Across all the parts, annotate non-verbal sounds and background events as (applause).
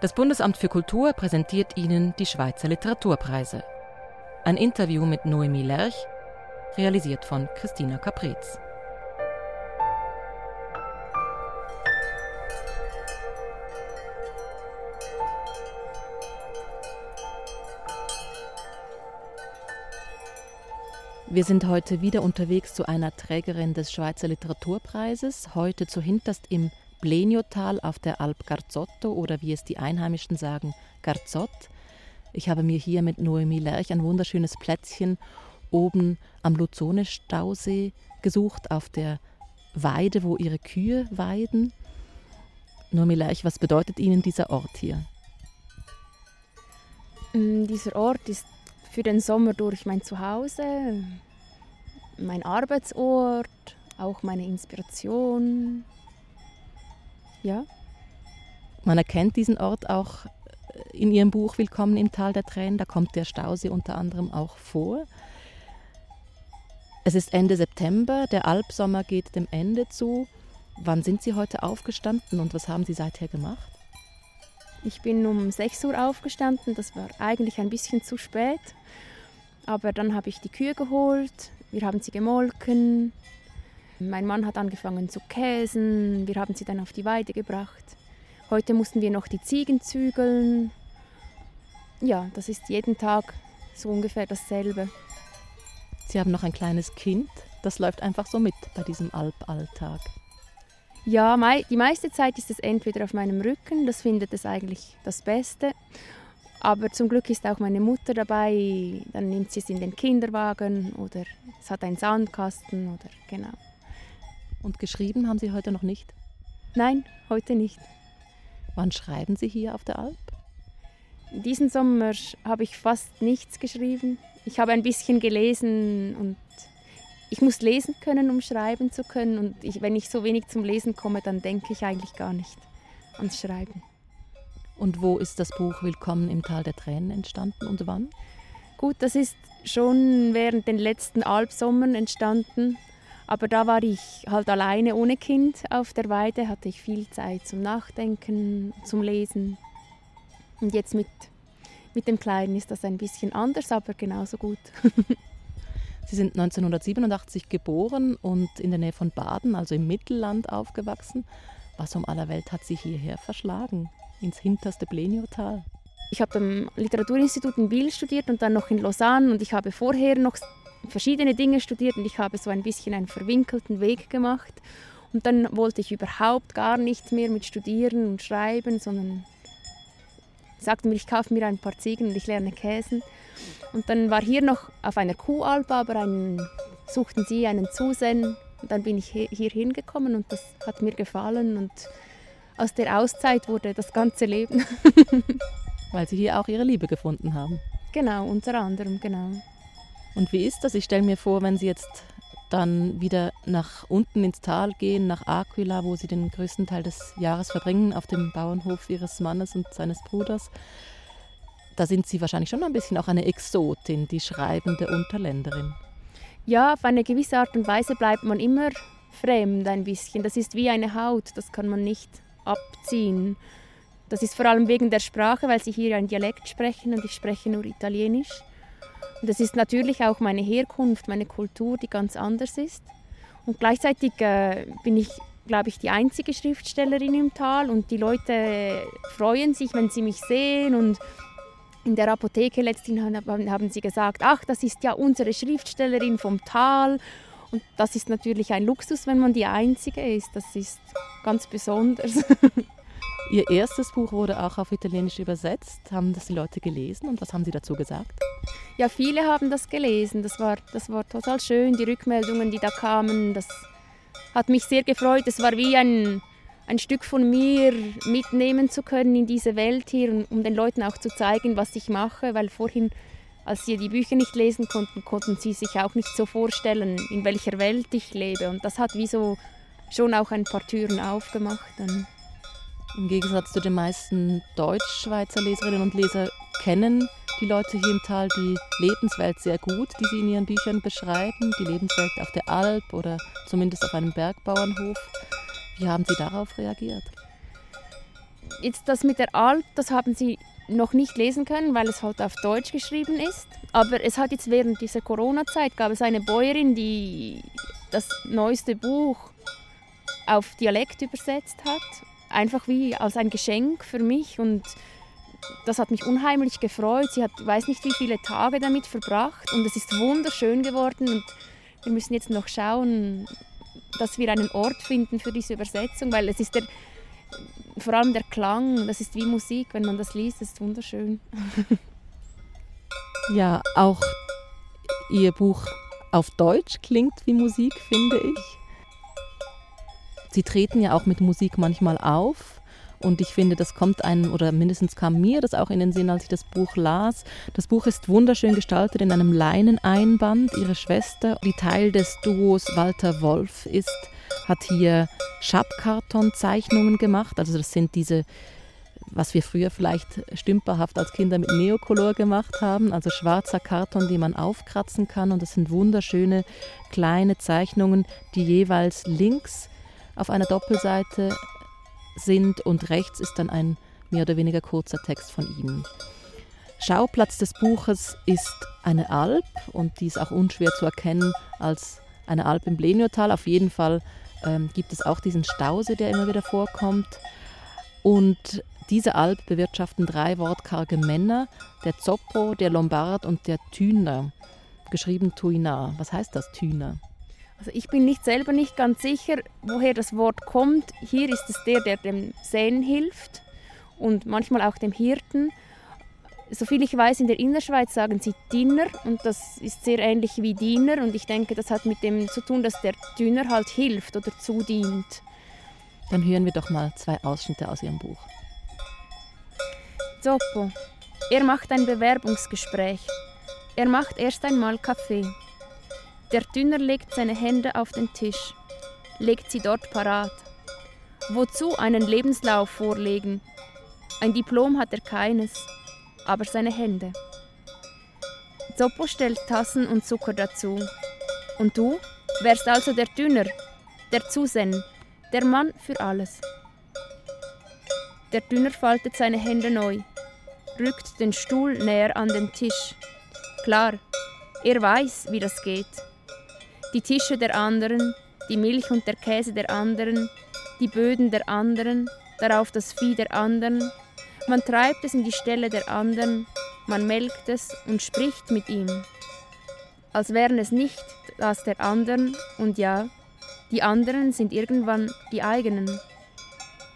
Das Bundesamt für Kultur präsentiert Ihnen die Schweizer Literaturpreise. Ein Interview mit Noemi Lerch, realisiert von Christina Caprez. Wir sind heute wieder unterwegs zu einer Trägerin des Schweizer Literaturpreises, heute zu hinterst im Bleniotal auf der Alp Garzotto oder wie es die Einheimischen sagen, Garzot. Ich habe mir hier mit Noemi Lerch ein wunderschönes Plätzchen oben am Luzone-Stausee gesucht, auf der Weide, wo ihre Kühe weiden. Noemi Lerch, was bedeutet Ihnen dieser Ort hier? Mm, dieser Ort ist für den Sommer durch mein Zuhause, mein Arbeitsort, auch meine Inspiration. Ja. Man erkennt diesen Ort auch äh, in Ihrem Buch Willkommen im Tal der Tränen. Da kommt der Stausee unter anderem auch vor. Es ist Ende September, der Alpsommer geht dem Ende zu. Wann sind Sie heute aufgestanden und was haben Sie seither gemacht? Ich bin um 6 Uhr aufgestanden, das war eigentlich ein bisschen zu spät. Aber dann habe ich die Kühe geholt, wir haben sie gemolken. Mein Mann hat angefangen zu käsen, wir haben sie dann auf die Weide gebracht. Heute mussten wir noch die Ziegen zügeln. Ja, das ist jeden Tag so ungefähr dasselbe. Sie haben noch ein kleines Kind, das läuft einfach so mit bei diesem Alpalltag. Ja, die meiste Zeit ist es entweder auf meinem Rücken, das findet es eigentlich das Beste. Aber zum Glück ist auch meine Mutter dabei, dann nimmt sie es in den Kinderwagen oder es hat einen Sandkasten oder genau. Und geschrieben haben Sie heute noch nicht? Nein, heute nicht. Wann schreiben Sie hier auf der Alp? Diesen Sommer habe ich fast nichts geschrieben. Ich habe ein bisschen gelesen und ich muss lesen können, um schreiben zu können. Und ich, wenn ich so wenig zum Lesen komme, dann denke ich eigentlich gar nicht ans Schreiben. Und wo ist das Buch Willkommen im Tal der Tränen entstanden und wann? Gut, das ist schon während den letzten Alpsommern entstanden. Aber da war ich halt alleine ohne Kind auf der Weide, hatte ich viel Zeit zum Nachdenken, zum Lesen. Und jetzt mit, mit dem Kleinen ist das ein bisschen anders, aber genauso gut. (laughs) Sie sind 1987 geboren und in der Nähe von Baden, also im Mittelland, aufgewachsen. Was um aller Welt hat Sie hierher verschlagen, ins hinterste Bleniotal? Ich habe am Literaturinstitut in Biel studiert und dann noch in Lausanne und ich habe vorher noch verschiedene Dinge studiert und ich habe so ein bisschen einen verwinkelten Weg gemacht. Und dann wollte ich überhaupt gar nichts mehr mit Studieren und Schreiben, sondern sagte mir, ich kaufe mir ein paar Ziegen und ich lerne Käsen. Und dann war hier noch auf einer Kuhalp, aber einen, suchten sie einen Zusen. Und dann bin ich hier hingekommen und das hat mir gefallen. Und aus der Auszeit wurde das ganze Leben. (laughs) Weil Sie hier auch Ihre Liebe gefunden haben. Genau, unter anderem, genau. Und wie ist das? Ich stelle mir vor, wenn Sie jetzt dann wieder nach unten ins Tal gehen, nach Aquila, wo Sie den größten Teil des Jahres verbringen, auf dem Bauernhof Ihres Mannes und seines Bruders da sind Sie wahrscheinlich schon ein bisschen auch eine Exotin, die schreibende Unterländerin. Ja, auf eine gewisse Art und Weise bleibt man immer fremd ein bisschen. Das ist wie eine Haut, das kann man nicht abziehen. Das ist vor allem wegen der Sprache, weil sie hier ein Dialekt sprechen und ich spreche nur Italienisch. Und das ist natürlich auch meine Herkunft, meine Kultur, die ganz anders ist. Und gleichzeitig äh, bin ich, glaube ich, die einzige Schriftstellerin im Tal und die Leute freuen sich, wenn sie mich sehen und in der Apotheke letztens haben sie gesagt, ach, das ist ja unsere Schriftstellerin vom Tal. Und das ist natürlich ein Luxus, wenn man die Einzige ist. Das ist ganz besonders. (laughs) Ihr erstes Buch wurde auch auf Italienisch übersetzt. Haben das die Leute gelesen und was haben Sie dazu gesagt? Ja, viele haben das gelesen. Das war, das war total schön, die Rückmeldungen, die da kamen. Das hat mich sehr gefreut. Es war wie ein, ein Stück von mir mitnehmen zu können in diese Welt hier, um den Leuten auch zu zeigen, was ich mache, weil vorhin, als sie die Bücher nicht lesen konnten, konnten sie sich auch nicht so vorstellen, in welcher Welt ich lebe. Und das hat wie so schon auch ein paar Türen aufgemacht. Dann. Im Gegensatz zu den meisten Deutschschweizer Leserinnen und Leser kennen die Leute hier im Tal die Lebenswelt sehr gut, die sie in ihren Büchern beschreiben, die Lebenswelt auf der Alp oder zumindest auf einem Bergbauernhof. Wie haben Sie darauf reagiert? Jetzt das mit der Alp, das haben Sie noch nicht lesen können, weil es halt auf Deutsch geschrieben ist. Aber es hat jetzt während dieser Corona-Zeit gab es eine Bäuerin, die das neueste Buch auf Dialekt übersetzt hat, einfach wie als ein Geschenk für mich und das hat mich unheimlich gefreut. Sie hat, weiß nicht wie viele Tage damit verbracht und es ist wunderschön geworden und wir müssen jetzt noch schauen, dass wir einen Ort finden für diese Übersetzung, weil es ist der vor allem der Klang, das ist wie Musik, wenn man das liest, das ist wunderschön. (laughs) ja, auch Ihr Buch auf Deutsch klingt wie Musik, finde ich. Sie treten ja auch mit Musik manchmal auf. Und ich finde, das kommt einem, oder mindestens kam mir das auch in den Sinn, als ich das Buch las. Das Buch ist wunderschön gestaltet in einem Leineneinband. Ihre Schwester, die Teil des Duos Walter Wolf ist, hat hier Schabkartonzeichnungen gemacht. Also das sind diese, was wir früher vielleicht stümperhaft als Kinder mit Neokolor gemacht haben, also schwarzer Karton, den man aufkratzen kann. Und das sind wunderschöne kleine Zeichnungen, die jeweils links auf einer Doppelseite sind und rechts ist dann ein mehr oder weniger kurzer Text von ihnen. Schauplatz des Buches ist eine Alp und die ist auch unschwer zu erkennen als eine Alp im Bleniotal. Auf jeden Fall ähm, gibt es auch diesen Stausee, der immer wieder vorkommt. Und diese Alp bewirtschaften drei wortkarge Männer, der Zoppo, der Lombard und der Thüner, geschrieben Tuinar. Was heißt das, Thüner? Also ich bin nicht selber nicht ganz sicher, woher das Wort kommt. Hier ist es der, der dem Säen hilft und manchmal auch dem Hirten. Soviel ich weiß, in der Innerschweiz sagen sie Diener und das ist sehr ähnlich wie Diener und ich denke, das hat mit dem zu tun, dass der Dünner halt hilft oder zudient. Dann hören wir doch mal zwei Ausschnitte aus Ihrem Buch. Zoppo. Er macht ein Bewerbungsgespräch. Er macht erst einmal Kaffee. Der Dünner legt seine Hände auf den Tisch, legt sie dort parat. Wozu einen Lebenslauf vorlegen? Ein Diplom hat er keines, aber seine Hände. Zoppo stellt Tassen und Zucker dazu. Und du wärst also der Dünner, der Zusen, der Mann für alles. Der Dünner faltet seine Hände neu, rückt den Stuhl näher an den Tisch. Klar, er weiß, wie das geht die Tische der anderen, die Milch und der Käse der anderen, die Böden der anderen, darauf das Vieh der anderen. Man treibt es in die Ställe der anderen, man melkt es und spricht mit ihm, als wären es nicht das der anderen, und ja, die anderen sind irgendwann die eigenen.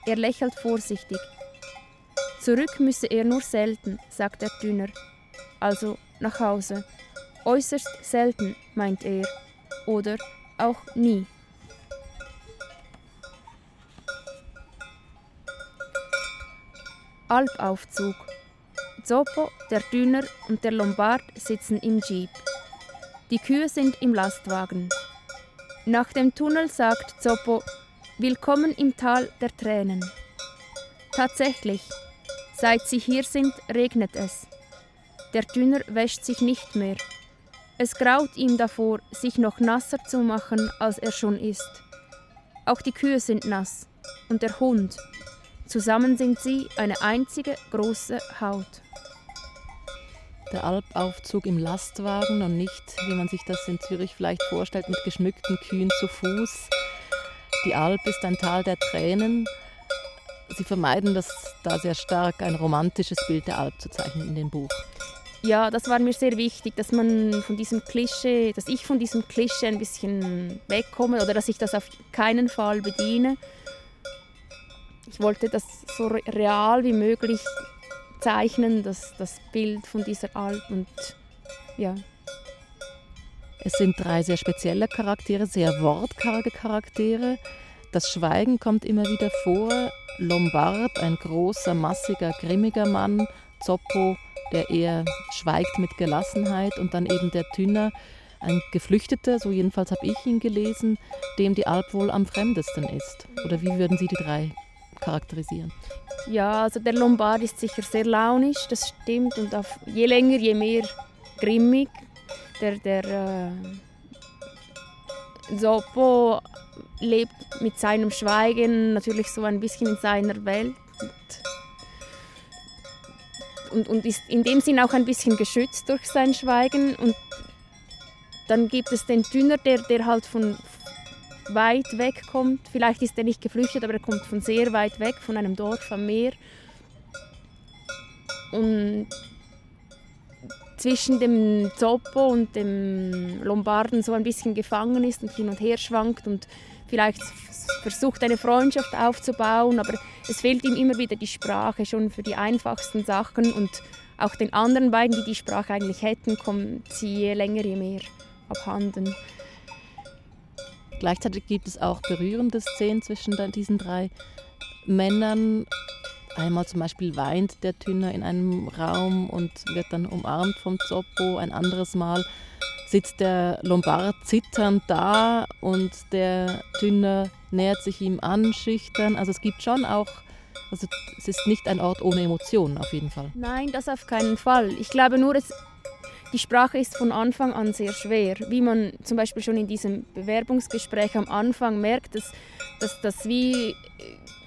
Er lächelt vorsichtig. Zurück müsse er nur selten, sagt der Dünner, also nach Hause. Äußerst selten, meint er oder auch nie. Alpaufzug. Zoppo, der Dünner und der Lombard sitzen im Jeep. Die Kühe sind im Lastwagen. Nach dem Tunnel sagt Zoppo, Willkommen im Tal der Tränen. Tatsächlich, seit sie hier sind, regnet es. Der Dünner wäscht sich nicht mehr. Es graut ihm davor, sich noch nasser zu machen, als er schon ist. Auch die Kühe sind nass und der Hund. Zusammen sind sie eine einzige große Haut. Der Alpaufzug im Lastwagen und nicht, wie man sich das in Zürich vielleicht vorstellt, mit geschmückten Kühen zu Fuß. Die Alp ist ein Tal der Tränen. Sie vermeiden das da sehr stark, ein romantisches Bild der Alp zu zeichnen in dem Buch ja, das war mir sehr wichtig, dass man von diesem Klischee, dass ich von diesem Klischee ein bisschen wegkomme oder dass ich das auf keinen Fall bediene. Ich wollte das so real wie möglich zeichnen, das, das Bild von dieser Alp und ja. Es sind drei sehr spezielle Charaktere, sehr wortkarge Charaktere. Das Schweigen kommt immer wieder vor. Lombard, ein großer, massiger, grimmiger Mann. Zoppo, der eher schweigt mit Gelassenheit und dann eben der Tünner, ein Geflüchteter, so jedenfalls habe ich ihn gelesen, dem die Alp wohl am fremdesten ist. Oder wie würden Sie die drei charakterisieren? Ja, also der Lombard ist sicher sehr launisch, das stimmt, und auf, je länger, je mehr grimmig. Der, der äh, Sopo lebt mit seinem Schweigen natürlich so ein bisschen in seiner Welt. Und und, und ist in dem Sinn auch ein bisschen geschützt durch sein Schweigen. Und dann gibt es den Dünner, der, der halt von weit weg kommt. Vielleicht ist er nicht geflüchtet, aber er kommt von sehr weit weg, von einem Dorf am Meer. Und zwischen dem Zoppo und dem Lombarden so ein bisschen gefangen ist und hin und her schwankt und vielleicht versucht eine Freundschaft aufzubauen, aber es fehlt ihm immer wieder die Sprache schon für die einfachsten Sachen und auch den anderen beiden, die die Sprache eigentlich hätten, kommt sie je länger, je mehr abhanden. Gleichzeitig gibt es auch berührende Szenen zwischen diesen drei Männern. Einmal zum Beispiel weint der Tünner in einem Raum und wird dann umarmt vom Zoppo. Ein anderes Mal sitzt der Lombard zitternd da und der Tünner nähert sich ihm an, schüchtern. Also es gibt schon auch, also es ist nicht ein Ort ohne Emotionen auf jeden Fall. Nein, das auf keinen Fall. Ich glaube nur, es, die Sprache ist von Anfang an sehr schwer. Wie man zum Beispiel schon in diesem Bewerbungsgespräch am Anfang merkt, dass, dass das wie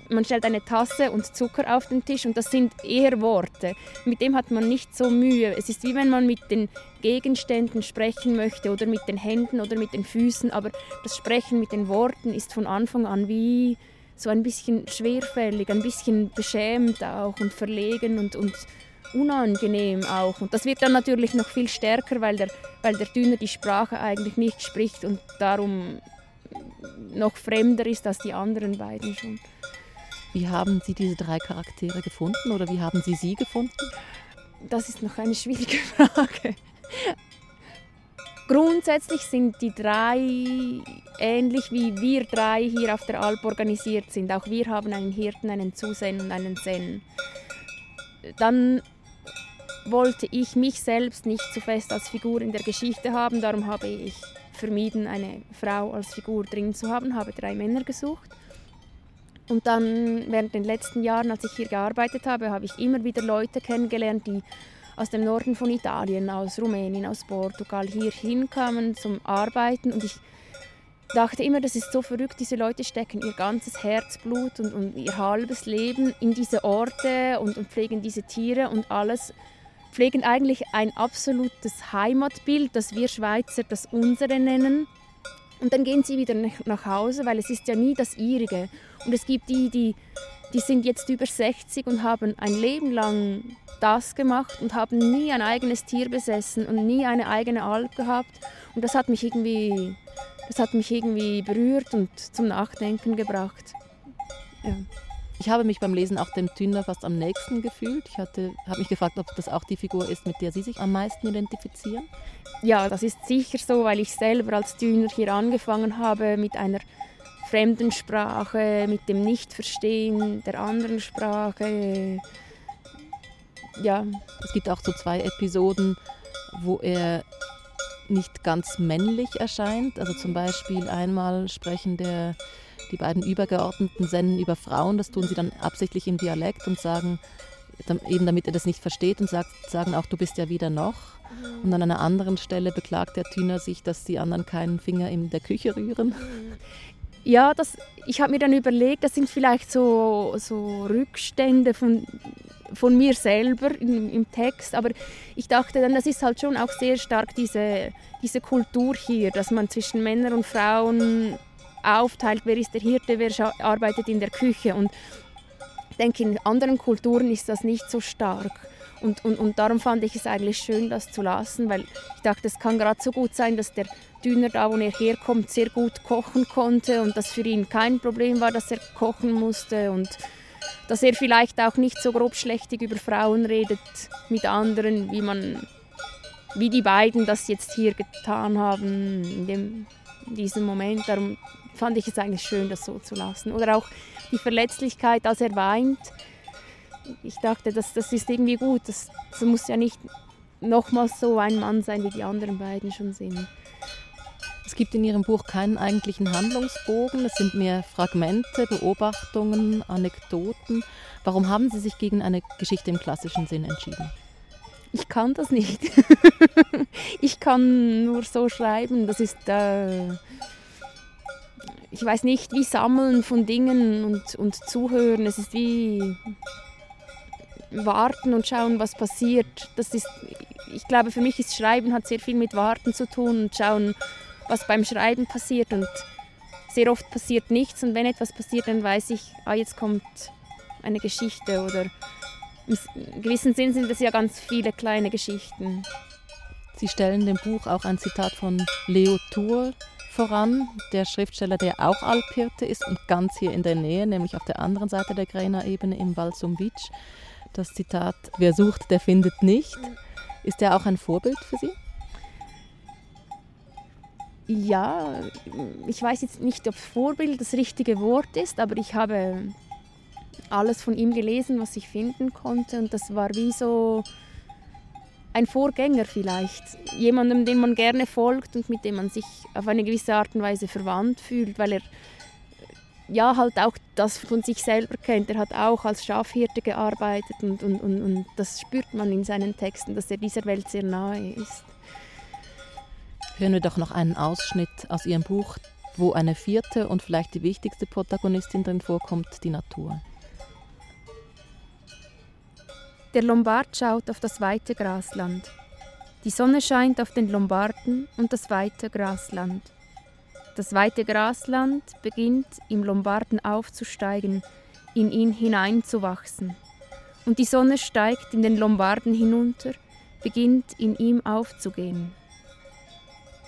man stellt eine Tasse und Zucker auf den Tisch und das sind eher Worte. Mit dem hat man nicht so Mühe. Es ist wie wenn man mit den Gegenständen sprechen möchte oder mit den Händen oder mit den Füßen, aber das Sprechen mit den Worten ist von Anfang an wie so ein bisschen schwerfällig, ein bisschen beschämt auch und verlegen und, und unangenehm auch. Und das wird dann natürlich noch viel stärker, weil der, weil der Dünner die Sprache eigentlich nicht spricht und darum noch fremder ist als die anderen beiden schon. Wie haben Sie diese drei Charaktere gefunden oder wie haben Sie sie gefunden? Das ist noch eine schwierige (laughs) Frage. Grundsätzlich sind die drei ähnlich wie wir drei hier auf der Alp organisiert sind. Auch wir haben einen Hirten, einen Zusen und einen Zen. Dann wollte ich mich selbst nicht zu fest als Figur in der Geschichte haben, darum habe ich vermieden, eine Frau als Figur drin zu haben, habe drei Männer gesucht. Und dann während den letzten Jahren, als ich hier gearbeitet habe, habe ich immer wieder Leute kennengelernt, die aus dem Norden von Italien, aus Rumänien, aus Portugal hier hinkamen zum Arbeiten. Und ich dachte immer, das ist so verrückt, diese Leute stecken ihr ganzes Herzblut und, und ihr halbes Leben in diese Orte und, und pflegen diese Tiere und alles pflegen eigentlich ein absolutes Heimatbild, das wir Schweizer das unsere nennen. Und dann gehen sie wieder nach Hause, weil es ist ja nie das ihrige. Und es gibt die, die, die sind jetzt über 60 und haben ein Leben lang das gemacht und haben nie ein eigenes Tier besessen und nie eine eigene Alp gehabt. Und das hat mich irgendwie, das hat mich irgendwie berührt und zum Nachdenken gebracht. Ja. Ich habe mich beim Lesen auch dem Tüner fast am nächsten gefühlt. Ich habe mich gefragt, ob das auch die Figur ist, mit der Sie sich am meisten identifizieren. Ja, das ist sicher so, weil ich selber als Tüner hier angefangen habe mit einer fremden Sprache, mit dem Nichtverstehen der anderen Sprache. Ja. Es gibt auch so zwei Episoden, wo er nicht ganz männlich erscheint. Also zum Beispiel einmal sprechen der die beiden Übergeordneten senden über Frauen, das tun sie dann absichtlich im Dialekt und sagen, eben damit er das nicht versteht und sagt, sagen auch, du bist ja wieder noch. Mhm. Und an einer anderen Stelle beklagt der Thüner sich, dass die anderen keinen Finger in der Küche rühren. Ja, das, ich habe mir dann überlegt, das sind vielleicht so, so Rückstände von, von mir selber im, im, Text, aber ich dachte dann, das ist halt schon auch sehr stark diese, diese Kultur hier, dass man zwischen Männern und Frauen aufteilt, wer ist der Hirte, wer arbeitet in der Küche. Und ich denke, in anderen Kulturen ist das nicht so stark. Und, und, und darum fand ich es eigentlich schön, das zu lassen, weil ich dachte, es kann gerade so gut sein, dass der Dünner da, wo er herkommt, sehr gut kochen konnte und dass für ihn kein Problem war, dass er kochen musste und dass er vielleicht auch nicht so grobschlächtig über Frauen redet mit anderen, wie man, wie die beiden das jetzt hier getan haben in, dem, in diesem Moment. Darum fand ich es eigentlich schön, das so zu lassen. Oder auch die Verletzlichkeit, als er weint. Ich dachte, das, das ist irgendwie gut. Das, das muss ja nicht nochmals so ein Mann sein, wie die anderen beiden schon sind. Es gibt in Ihrem Buch keinen eigentlichen Handlungsbogen, es sind mehr Fragmente, Beobachtungen, Anekdoten. Warum haben Sie sich gegen eine Geschichte im klassischen Sinn entschieden? Ich kann das nicht. (laughs) ich kann nur so schreiben. Das ist äh, ich weiß nicht, wie Sammeln von Dingen und, und Zuhören. Es ist wie, warten und schauen, was passiert. Das ist, ich glaube, für mich ist Schreiben hat sehr viel mit Warten zu tun und schauen, was beim Schreiben passiert. Und sehr oft passiert nichts und wenn etwas passiert, dann weiß ich, ah, jetzt kommt eine Geschichte oder im gewissen Sinn sind es ja ganz viele kleine Geschichten. Sie stellen dem Buch auch ein Zitat von Leo Tour voran, der Schriftsteller, der auch Alphirte ist und ganz hier in der Nähe, nämlich auf der anderen Seite der Grena-Ebene im Val. Das Zitat, wer sucht, der findet nicht. Ist der auch ein Vorbild für Sie? Ja, ich weiß jetzt nicht, ob Vorbild das richtige Wort ist, aber ich habe alles von ihm gelesen, was ich finden konnte und das war wie so ein Vorgänger vielleicht, jemandem, dem man gerne folgt und mit dem man sich auf eine gewisse Art und Weise verwandt fühlt, weil er ja halt auch das von sich selber kennt. Er hat auch als Schafhirte gearbeitet und, und, und, und das spürt man in seinen Texten, dass er dieser Welt sehr nahe ist. Hören wir doch noch einen Ausschnitt aus Ihrem Buch, wo eine vierte und vielleicht die wichtigste Protagonistin drin vorkommt, die Natur. Der Lombard schaut auf das weite Grasland. Die Sonne scheint auf den Lombarden und das weite Grasland. Das weite Grasland beginnt im Lombarden aufzusteigen, in ihn hineinzuwachsen. Und die Sonne steigt in den Lombarden hinunter, beginnt in ihm aufzugehen.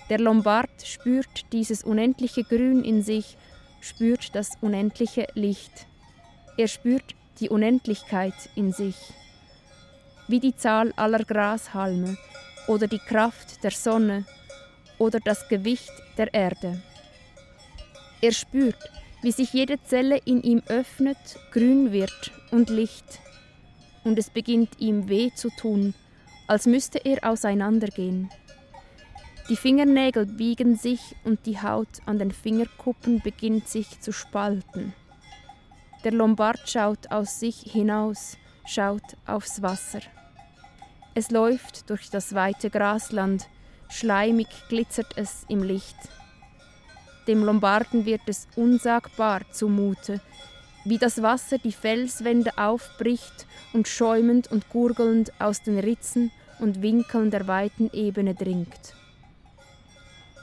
Der Lombard spürt dieses unendliche Grün in sich, spürt das unendliche Licht. Er spürt die Unendlichkeit in sich wie die Zahl aller Grashalme oder die Kraft der Sonne oder das Gewicht der Erde. Er spürt, wie sich jede Zelle in ihm öffnet, grün wird und Licht, und es beginnt ihm weh zu tun, als müsste er auseinandergehen. Die Fingernägel biegen sich und die Haut an den Fingerkuppen beginnt sich zu spalten. Der Lombard schaut aus sich hinaus, schaut aufs Wasser. Es läuft durch das weite Grasland, schleimig glitzert es im Licht. Dem Lombarden wird es unsagbar zumute, wie das Wasser die Felswände aufbricht und schäumend und gurgelnd aus den Ritzen und Winkeln der weiten Ebene dringt.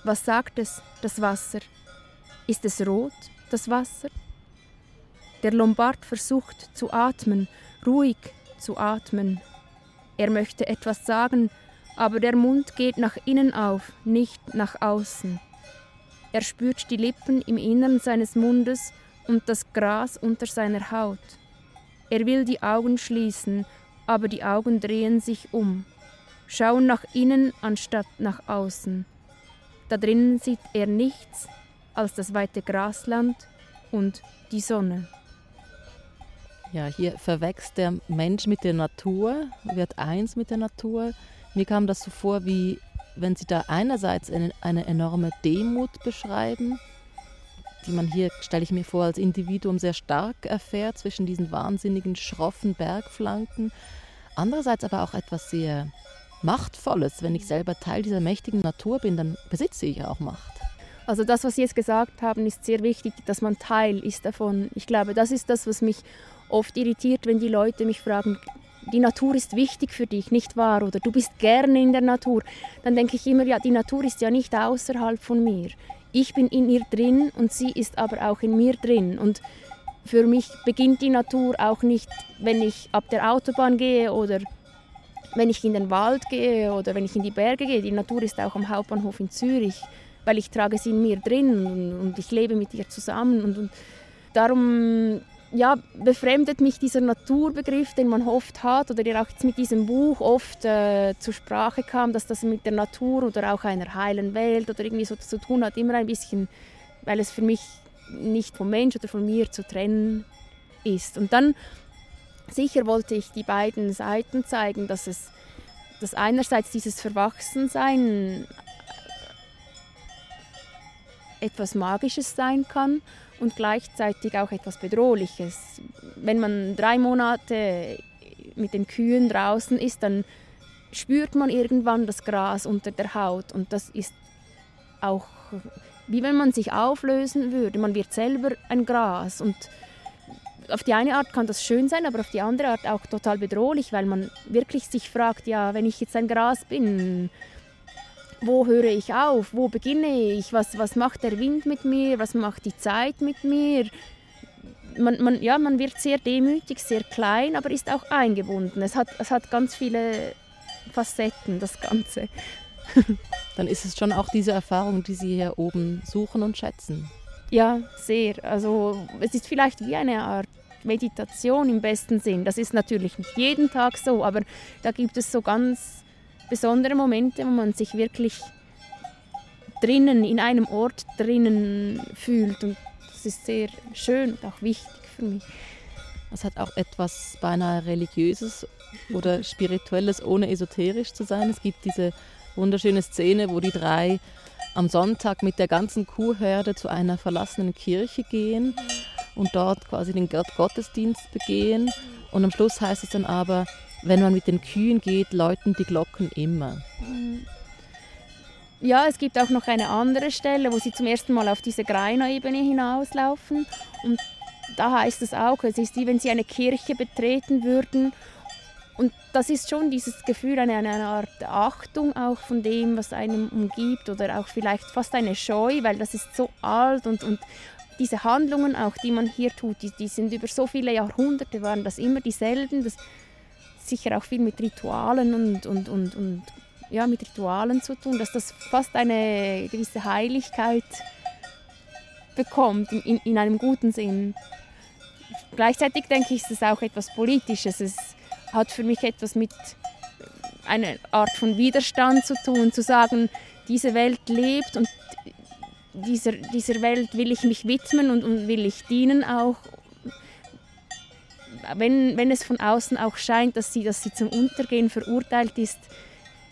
Was sagt es, das Wasser? Ist es rot, das Wasser? Der Lombard versucht zu atmen, ruhig zu atmen, er möchte etwas sagen, aber der Mund geht nach innen auf, nicht nach außen. Er spürt die Lippen im Innern seines Mundes und das Gras unter seiner Haut. Er will die Augen schließen, aber die Augen drehen sich um, schauen nach innen anstatt nach außen. Da drinnen sieht er nichts als das weite Grasland und die Sonne. Ja, hier verwächst der Mensch mit der Natur, wird eins mit der Natur. Mir kam das so vor, wie wenn Sie da einerseits eine, eine enorme Demut beschreiben, die man hier, stelle ich mir vor, als Individuum sehr stark erfährt zwischen diesen wahnsinnigen, schroffen Bergflanken. Andererseits aber auch etwas sehr Machtvolles. Wenn ich selber Teil dieser mächtigen Natur bin, dann besitze ich auch Macht. Also das, was Sie jetzt gesagt haben, ist sehr wichtig, dass man Teil ist davon. Ich glaube, das ist das, was mich oft irritiert, wenn die Leute mich fragen, die Natur ist wichtig für dich, nicht wahr? Oder du bist gerne in der Natur. Dann denke ich immer, ja, die Natur ist ja nicht außerhalb von mir. Ich bin in ihr drin und sie ist aber auch in mir drin. Und für mich beginnt die Natur auch nicht, wenn ich ab der Autobahn gehe oder wenn ich in den Wald gehe oder wenn ich in die Berge gehe. Die Natur ist auch am Hauptbahnhof in Zürich, weil ich trage sie in mir drin und, und ich lebe mit ihr zusammen. Und, und darum ja, befremdet mich dieser Naturbegriff, den man oft hat oder der auch jetzt mit diesem Buch oft äh, zur Sprache kam, dass das mit der Natur oder auch einer heilen Welt oder irgendwie so zu tun hat, immer ein bisschen, weil es für mich nicht vom Mensch oder von mir zu trennen ist. Und dann sicher wollte ich die beiden Seiten zeigen, dass es dass einerseits dieses Verwachsensein etwas Magisches sein kann und gleichzeitig auch etwas Bedrohliches. Wenn man drei Monate mit den Kühen draußen ist, dann spürt man irgendwann das Gras unter der Haut und das ist auch wie wenn man sich auflösen würde. Man wird selber ein Gras und auf die eine Art kann das schön sein, aber auf die andere Art auch total bedrohlich, weil man wirklich sich fragt, ja, wenn ich jetzt ein Gras bin, wo höre ich auf, wo beginne ich, was, was macht der Wind mit mir, was macht die Zeit mit mir. Man, man, ja, man wird sehr demütig, sehr klein, aber ist auch eingebunden. Es hat, es hat ganz viele Facetten, das Ganze. Dann ist es schon auch diese Erfahrung, die Sie hier oben suchen und schätzen. Ja, sehr. Also es ist vielleicht wie eine Art Meditation im besten Sinn. Das ist natürlich nicht jeden Tag so, aber da gibt es so ganz besondere Momente, wo man sich wirklich drinnen, in einem Ort drinnen fühlt. Und das ist sehr schön und auch wichtig für mich. Es hat auch etwas beinahe Religiöses oder Spirituelles, ohne esoterisch zu sein. Es gibt diese wunderschöne Szene, wo die drei am Sonntag mit der ganzen Kuhherde zu einer verlassenen Kirche gehen und dort quasi den Gottesdienst begehen. Und am Schluss heißt es dann aber, wenn man mit den Kühen geht, läuten die Glocken immer. Ja, es gibt auch noch eine andere Stelle, wo sie zum ersten Mal auf diese Greiner-Ebene hinauslaufen. Und da heißt es auch, es ist wie wenn sie eine Kirche betreten würden und das ist schon dieses Gefühl, eine, eine Art Achtung auch von dem, was einem umgibt oder auch vielleicht fast eine Scheu, weil das ist so alt und, und diese Handlungen auch, die man hier tut, die, die sind über so viele Jahrhunderte, waren das immer dieselben, das sicher auch viel mit Ritualen und, und, und, und ja, mit Ritualen zu tun, dass das fast eine gewisse Heiligkeit bekommt, in, in einem guten Sinn. Gleichzeitig denke ich, ist es auch etwas Politisches. Es, hat für mich etwas mit einer Art von Widerstand zu tun, zu sagen, diese Welt lebt und dieser, dieser Welt will ich mich widmen und, und will ich dienen auch. Wenn, wenn es von außen auch scheint, dass sie, dass sie zum Untergehen verurteilt ist,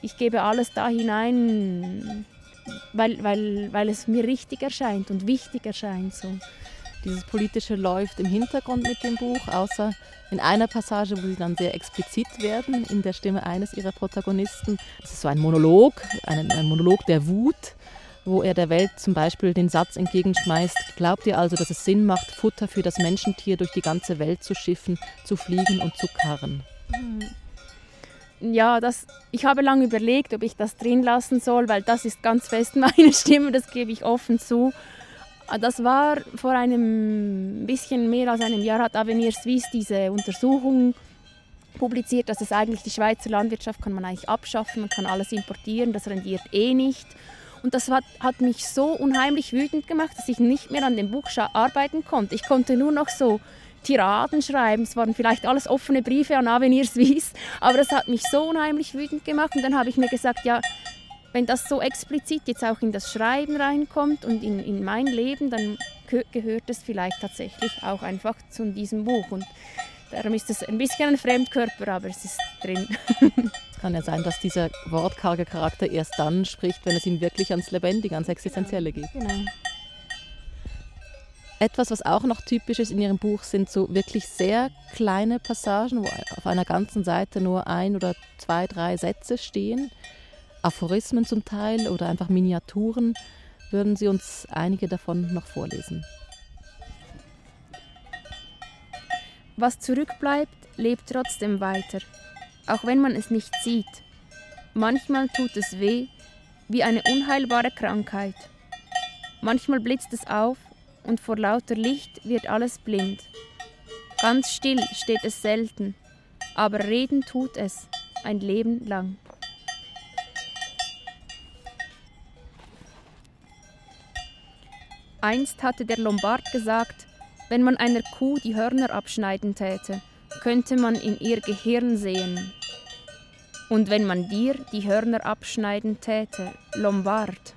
ich gebe alles da hinein, weil, weil, weil es mir richtig erscheint und wichtig erscheint. So. Dieses Politische läuft im Hintergrund mit dem Buch, außer in einer Passage, wo sie dann sehr explizit werden, in der Stimme eines ihrer Protagonisten. Das ist so ein Monolog, ein, ein Monolog der Wut, wo er der Welt zum Beispiel den Satz entgegenschmeißt, glaubt ihr also, dass es Sinn macht, Futter für das Menschentier durch die ganze Welt zu schiffen, zu fliegen und zu karren? Ja, das, ich habe lange überlegt, ob ich das drin lassen soll, weil das ist ganz fest meine (laughs) Stimme, das gebe ich offen zu. Ah, das war vor einem bisschen mehr als einem Jahr hat Avenir Suisse diese Untersuchung publiziert, dass es eigentlich die Schweizer Landwirtschaft kann man eigentlich abschaffen, man kann alles importieren, das rendiert eh nicht. Und das hat, hat mich so unheimlich wütend gemacht, dass ich nicht mehr an dem Buch arbeiten konnte. Ich konnte nur noch so Tiraden schreiben. Es waren vielleicht alles offene Briefe an Avenir Suisse, aber das hat mich so unheimlich wütend gemacht. Und dann habe ich mir gesagt, ja, wenn das so explizit jetzt auch in das Schreiben reinkommt und in, in mein Leben, dann gehört es vielleicht tatsächlich auch einfach zu diesem Buch. Und darum ist es ein bisschen ein Fremdkörper, aber es ist drin. es kann ja sein, dass dieser wortkarge Charakter erst dann spricht, wenn es ihm wirklich ans Lebendige, ans Existenzielle geht. Genau. Etwas, was auch noch typisch ist in Ihrem Buch, sind so wirklich sehr kleine Passagen, wo auf einer ganzen Seite nur ein oder zwei, drei Sätze stehen. Aphorismen zum Teil oder einfach Miniaturen. Würden Sie uns einige davon noch vorlesen? Was zurückbleibt, lebt trotzdem weiter, auch wenn man es nicht sieht. Manchmal tut es weh, wie eine unheilbare Krankheit. Manchmal blitzt es auf und vor lauter Licht wird alles blind. Ganz still steht es selten, aber reden tut es ein Leben lang. Einst hatte der Lombard gesagt, wenn man einer Kuh die Hörner abschneiden täte, könnte man in ihr Gehirn sehen. Und wenn man dir die Hörner abschneiden täte, Lombard.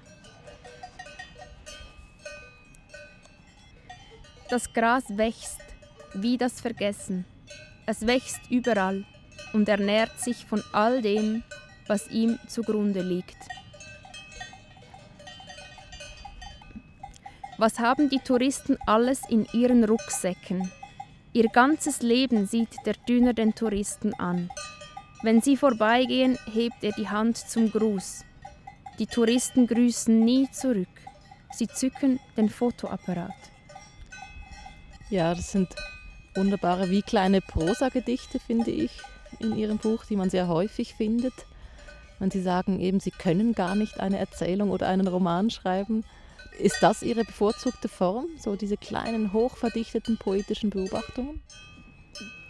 Das Gras wächst, wie das Vergessen. Es wächst überall und ernährt sich von all dem, was ihm zugrunde liegt. Was haben die Touristen alles in ihren Rucksäcken? Ihr ganzes Leben sieht der Dünner den Touristen an. Wenn sie vorbeigehen, hebt er die Hand zum Gruß. Die Touristen grüßen nie zurück. Sie zücken den Fotoapparat. Ja, das sind wunderbare, wie kleine Prosagedichte, finde ich, in Ihrem Buch, die man sehr häufig findet. Wenn Sie sagen, eben, Sie können gar nicht eine Erzählung oder einen Roman schreiben. Ist das Ihre bevorzugte Form, so diese kleinen, hochverdichteten poetischen Beobachtungen?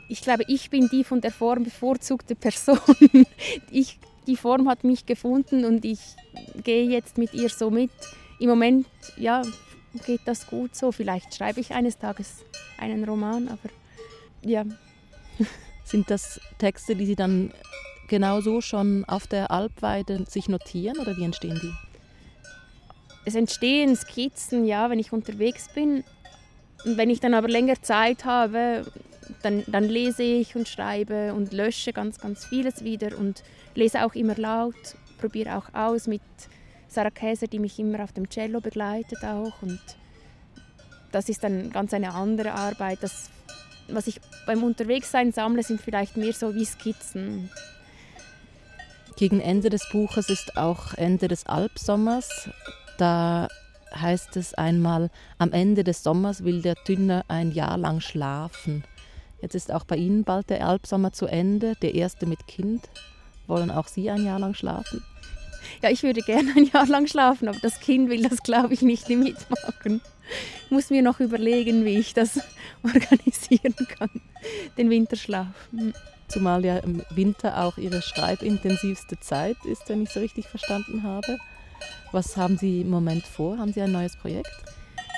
Ich glaube, ich bin die von der Form bevorzugte Person. (laughs) Ich, die Form hat mich gefunden und ich gehe jetzt mit ihr so mit. Im Moment, ja, geht das gut so. Vielleicht schreibe ich eines Tages einen Roman, aber ja. (laughs) Sind das Texte, die Sie dann genauso schon auf der Alpweide sich notieren oder wie entstehen die? Es entstehen Skizzen, ja, wenn ich unterwegs bin. Und wenn ich dann aber länger Zeit habe, dann, dann lese ich und schreibe und lösche ganz, ganz vieles wieder und lese auch immer laut, probiere auch aus mit Sarah Käser, die mich immer auf dem Cello begleitet auch. Und das ist dann ganz eine andere Arbeit. Das, was ich beim Unterwegssein sammle, sind vielleicht mehr so wie Skizzen. Gegen Ende des Buches ist auch Ende des Alpsommers. Da heißt es einmal, am Ende des Sommers will der Dünner ein Jahr lang schlafen. Jetzt ist auch bei Ihnen bald der Alpsommer zu Ende, der erste mit Kind. Wollen auch Sie ein Jahr lang schlafen? Ja, ich würde gerne ein Jahr lang schlafen, aber das Kind will das, glaube ich, nicht mitmachen. Ich muss mir noch überlegen, wie ich das (laughs) organisieren kann, den Winterschlaf. Hm. Zumal ja im Winter auch Ihre schreibintensivste Zeit ist, wenn ich so richtig verstanden habe. Was haben Sie im Moment vor? Haben Sie ein neues Projekt?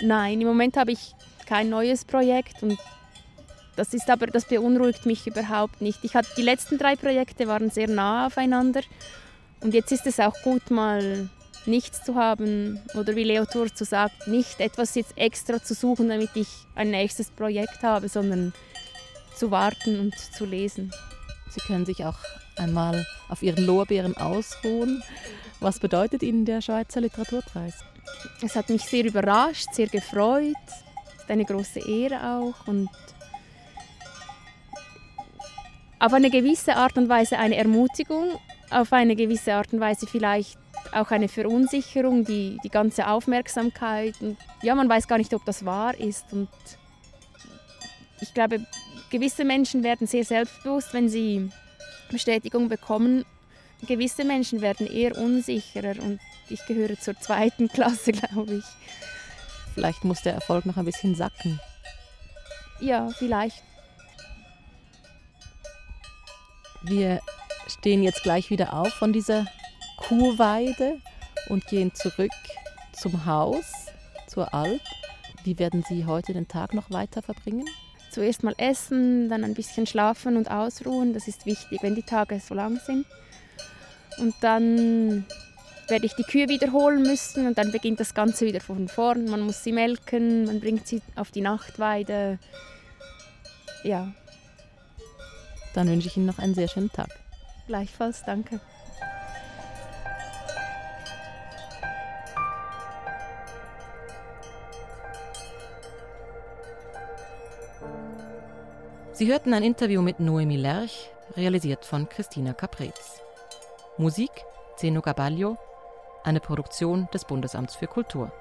Nein, im Moment habe ich kein neues Projekt und das ist aber, das beunruhigt mich überhaupt nicht. Ich hatte, die letzten drei Projekte waren sehr nah aufeinander und jetzt ist es auch gut, mal nichts zu haben oder wie Leo Turzo sagt, nicht etwas jetzt extra zu suchen, damit ich ein nächstes Projekt habe, sondern zu warten und zu lesen. Sie können sich auch einmal auf Ihren Lorbeeren ausruhen. Was bedeutet Ihnen der Schweizer Literaturpreis? Es hat mich sehr überrascht, sehr gefreut. Es ist eine große Ehre auch und auf eine gewisse Art und Weise eine Ermutigung, auf eine gewisse Art und Weise vielleicht auch eine Verunsicherung, die, die ganze Aufmerksamkeit. Und ja, man weiß gar nicht, ob das wahr ist. Und ich glaube, gewisse Menschen werden sehr selbstbewusst, wenn sie Bestätigung bekommen. Gewisse Menschen werden eher unsicherer und ich gehöre zur zweiten (laughs) Klasse, glaube ich. Vielleicht muss der Erfolg noch ein bisschen sacken. Ja, vielleicht. Wir stehen jetzt gleich wieder auf von dieser Kuhweide und gehen zurück zum Haus, zur Alp. Wie werden Sie heute den Tag noch weiter verbringen? Zuerst mal essen, dann ein bisschen schlafen und ausruhen. Das ist wichtig, wenn die Tage so lang sind. Und dann werde ich die Kühe wiederholen müssen und dann beginnt das Ganze wieder von vorn. Man muss sie melken, man bringt sie auf die Nachtweide. Ja. Dann wünsche ich Ihnen noch einen sehr schönen Tag. Gleichfalls, danke. Sie hörten ein Interview mit Noemi Lerch, realisiert von Christina Caprez. Musik Zeno Gabaglio, eine Produktion des Bundesamts für Kultur.